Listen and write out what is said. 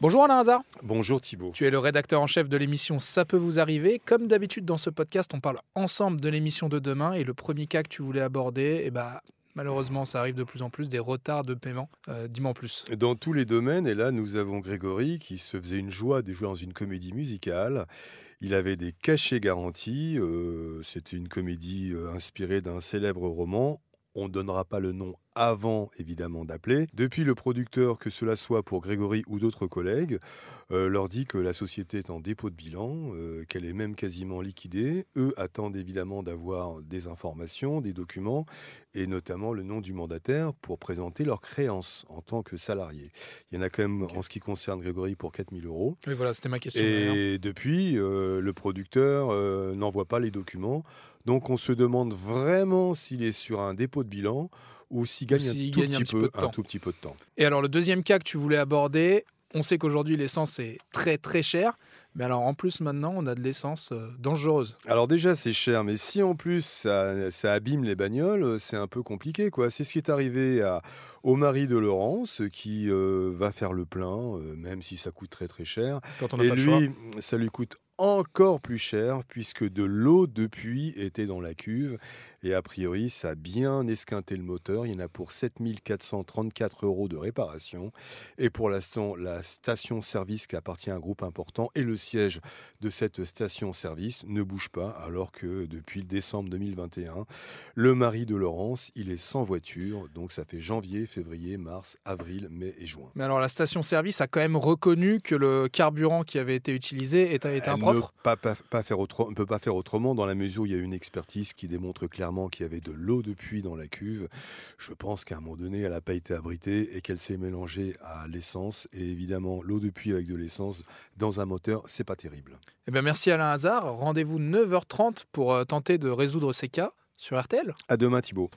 Bonjour Alain Hazard. Bonjour Thibault. Tu es le rédacteur en chef de l'émission Ça peut vous arriver. Comme d'habitude dans ce podcast, on parle ensemble de l'émission de demain et le premier cas que tu voulais aborder, eh ben, malheureusement, ça arrive de plus en plus, des retards de paiement. Euh, Dis-moi en plus. Dans tous les domaines, et là nous avons Grégory qui se faisait une joie de jouer dans une comédie musicale. Il avait des cachets garantis. euh, C'était une comédie euh, inspirée d'un célèbre roman. On ne donnera pas le nom avant, évidemment, d'appeler. Depuis, le producteur, que cela soit pour Grégory ou d'autres collègues, euh, leur dit que la société est en dépôt de bilan, euh, qu'elle est même quasiment liquidée. Eux attendent évidemment d'avoir des informations, des documents, et notamment le nom du mandataire pour présenter leurs créances en tant que salarié. Il y en a quand même, en ce qui concerne Grégory, pour 4000 euros. Oui, voilà, c'était ma question. Et depuis, euh, le producteur n'envoie pas les documents. Donc on se demande vraiment s'il est sur un dépôt de bilan ou s'il gagne, un, tout gagne un petit peu de un temps. tout petit peu de temps. Et alors, le deuxième cas que tu voulais aborder, on sait qu'aujourd'hui, l'essence est très très chère. Mais alors, en plus, maintenant, on a de l'essence euh, dangereuse. Alors déjà, c'est cher, mais si en plus ça, ça abîme les bagnoles, euh, c'est un peu compliqué. quoi. C'est ce qui est arrivé à, au mari de Laurence, qui euh, va faire le plein, euh, même si ça coûte très très cher. Quand on n'a Et pas le choix. lui, ça lui coûte encore plus cher, puisque de l'eau de puits était dans la cuve. Et a priori, ça a bien esquinté le moteur. Il y en a pour 7434 euros de réparation. Et pour l'instant, la station-service qui appartient à un groupe important et le siège de cette station-service ne bouge pas, alors que depuis le décembre 2021, le mari de Laurence, il est sans voiture. Donc ça fait janvier, février, mars, avril, mai et juin. Mais alors, la station-service a quand même reconnu que le carburant qui avait été utilisé était, était Elle impropre. ne pas, pas, pas faire autre- ne peut pas faire autrement dans la mesure où il y a une expertise qui démontre clairement qu'il y avait de l'eau de puits dans la cuve. Je pense qu'à un moment donné, elle n'a pas été abritée et qu'elle s'est mélangée à l'essence. Et évidemment, l'eau de puits avec de l'essence dans un moteur, c'est pas terrible. Eh bien, merci Alain Hazard. Rendez-vous 9h30 pour euh, tenter de résoudre ces cas sur RTL. À demain, Thibault.